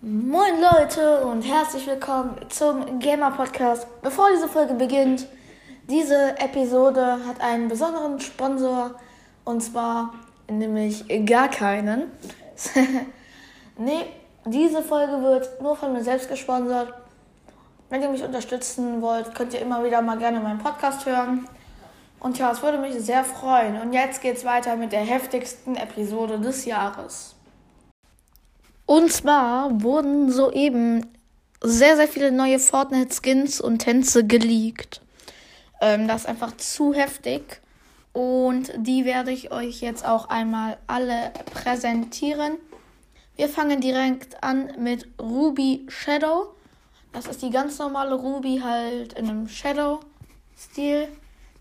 Moin Leute und herzlich willkommen zum Gamer Podcast. Bevor diese Folge beginnt, diese Episode hat einen besonderen Sponsor und zwar nämlich gar keinen. nee, diese Folge wird nur von mir selbst gesponsert. Wenn ihr mich unterstützen wollt, könnt ihr immer wieder mal gerne meinen Podcast hören. Und ja, es würde mich sehr freuen. Und jetzt geht's weiter mit der heftigsten Episode des Jahres. Und zwar wurden soeben sehr, sehr viele neue Fortnite-Skins und Tänze geleakt. Ähm, das ist einfach zu heftig. Und die werde ich euch jetzt auch einmal alle präsentieren. Wir fangen direkt an mit Ruby Shadow. Das ist die ganz normale Ruby halt in einem Shadow-Stil.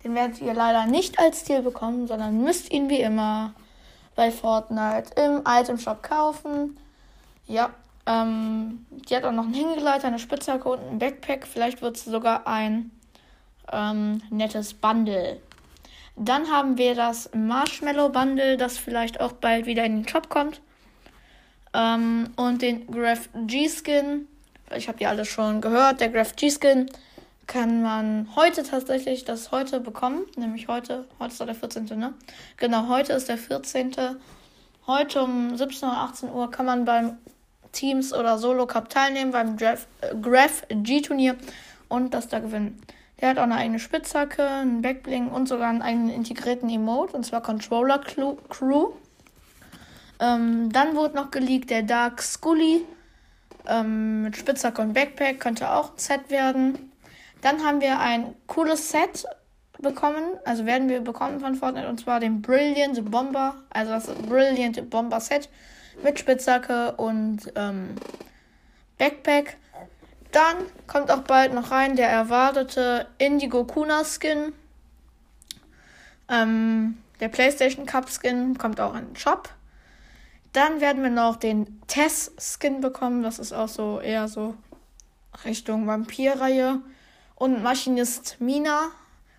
Den werdet ihr leider nicht als Stil bekommen, sondern müsst ihn wie immer bei Fortnite im Item Shop kaufen. Ja, ähm, die hat auch noch einen Hängegleiter, eine Spitzhacke und ein Backpack. Vielleicht wird es sogar ein ähm, nettes Bundle. Dann haben wir das Marshmallow Bundle, das vielleicht auch bald wieder in den Shop kommt. Ähm, und den Graph G-Skin. Ich habe die alle schon gehört. Der Graph G-Skin kann man heute tatsächlich das heute bekommen. Nämlich heute. Heute ist der 14. Ne? Genau, heute ist der 14. Heute um 17 oder 18 Uhr kann man beim Teams oder Solo Cup teilnehmen beim äh, Graph G-Turnier und das da gewinnen. Der hat auch eine eigene Spitzhacke, einen Backbling und sogar einen eigenen integrierten Emote, und zwar Controller Crew. Ähm, dann wurde noch geleakt der Dark Scully ähm, mit Spitzhacke und Backpack, könnte auch ein Set werden. Dann haben wir ein cooles Set bekommen, also werden wir bekommen von Fortnite, und zwar den Brilliant Bomber, also das Brilliant Bomber Set mit Spitzhacke und ähm, Backpack. Dann kommt auch bald noch rein der erwartete Indigo Kuna Skin. Ähm, der PlayStation Cup Skin kommt auch in den Shop. Dann werden wir noch den Tess Skin bekommen. Das ist auch so eher so Richtung Vampir-Reihe. Und Maschinist Mina.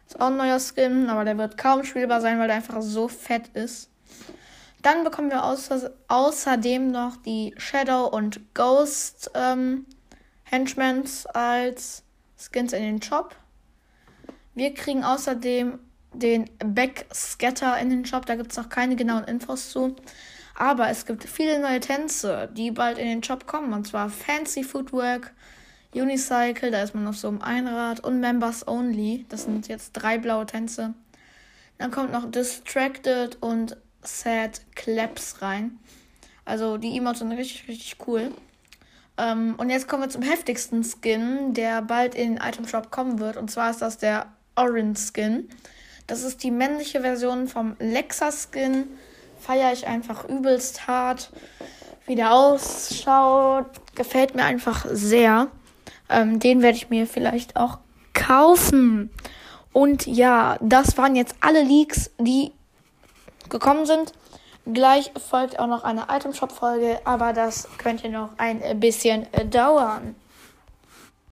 Ist auch ein neuer Skin, aber der wird kaum spielbar sein, weil der einfach so fett ist. Dann bekommen wir außer, außerdem noch die Shadow und Ghost ähm, Henchmans als Skins in den Shop. Wir kriegen außerdem den Backscatter in den Shop. Da gibt es noch keine genauen Infos zu. Aber es gibt viele neue Tänze, die bald in den Shop kommen. Und zwar Fancy Footwork, Unicycle, da ist man auf so einem Einrad und Members Only. Das sind jetzt drei blaue Tänze. Dann kommt noch Distracted und Sad Claps rein. Also die Emotes sind richtig, richtig cool. Ähm, und jetzt kommen wir zum heftigsten Skin, der bald in den Item Shop kommen wird. Und zwar ist das der Orange Skin. Das ist die männliche Version vom Lexa Skin. Feiere ich einfach übelst hart. Wie der ausschaut, gefällt mir einfach sehr. Ähm, den werde ich mir vielleicht auch kaufen. Und ja, das waren jetzt alle Leaks, die gekommen sind. Gleich folgt auch noch eine Item Shop Folge, aber das könnte noch ein bisschen dauern.